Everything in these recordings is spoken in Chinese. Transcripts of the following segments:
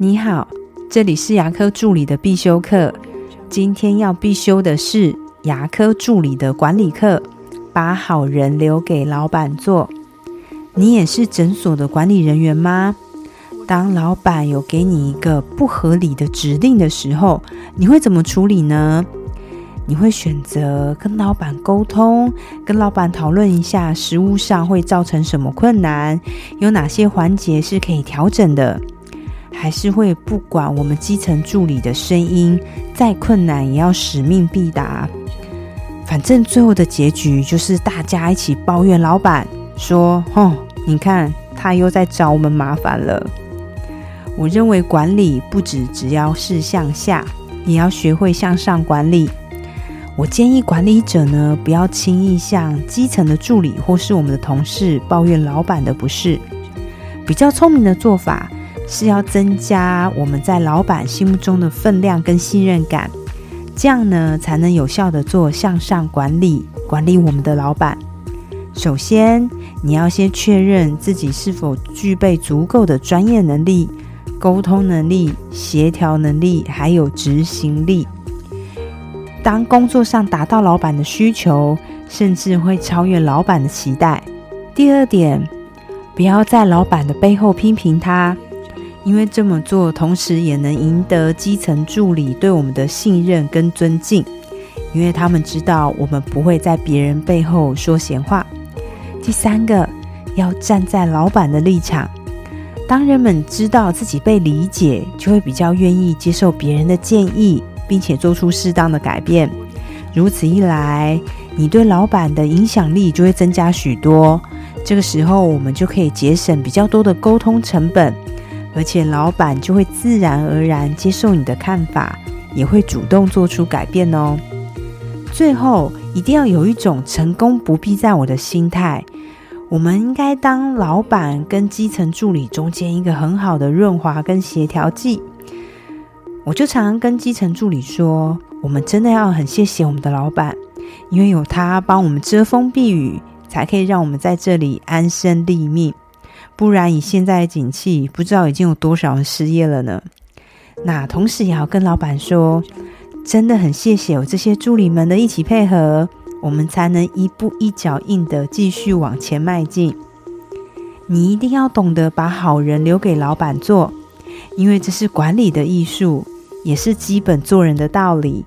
你好，这里是牙科助理的必修课。今天要必修的是牙科助理的管理课，把好人留给老板做。你也是诊所的管理人员吗？当老板有给你一个不合理的指令的时候，你会怎么处理呢？你会选择跟老板沟通，跟老板讨论一下实务上会造成什么困难，有哪些环节是可以调整的。还是会不管我们基层助理的声音，再困难也要使命必达。反正最后的结局就是大家一起抱怨老板，说：“哦，你看他又在找我们麻烦了。”我认为管理不止只要是向下，也要学会向上管理。我建议管理者呢，不要轻易向基层的助理或是我们的同事抱怨老板的不是。比较聪明的做法。是要增加我们在老板心目中的分量跟信任感，这样呢才能有效的做向上管理，管理我们的老板。首先，你要先确认自己是否具备足够的专业能力、沟通能力、协调能力，还有执行力。当工作上达到老板的需求，甚至会超越老板的期待。第二点，不要在老板的背后批评他。因为这么做，同时也能赢得基层助理对我们的信任跟尊敬，因为他们知道我们不会在别人背后说闲话。第三个，要站在老板的立场。当人们知道自己被理解，就会比较愿意接受别人的建议，并且做出适当的改变。如此一来，你对老板的影响力就会增加许多。这个时候，我们就可以节省比较多的沟通成本。而且老板就会自然而然接受你的看法，也会主动做出改变哦。最后，一定要有一种成功不必在我的心态。我们应该当老板跟基层助理中间一个很好的润滑跟协调剂。我就常常跟基层助理说，我们真的要很谢谢我们的老板，因为有他帮我们遮风避雨，才可以让我们在这里安身立命。不然，以现在的景气，不知道已经有多少人失业了呢。那同时也要跟老板说，真的很谢谢有这些助理们的一起配合，我们才能一步一脚印的继续往前迈进。你一定要懂得把好人留给老板做，因为这是管理的艺术，也是基本做人的道理。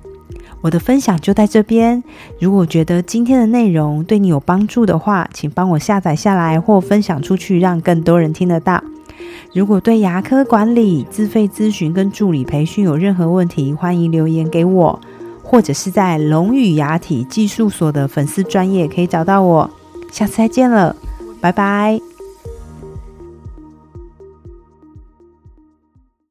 我的分享就在这边。如果觉得今天的内容对你有帮助的话，请帮我下载下来或分享出去，让更多人听得到。如果对牙科管理、自费咨询跟助理培训有任何问题，欢迎留言给我，或者是在龙语牙体技术所的粉丝专业可以找到我。下次再见了，拜拜。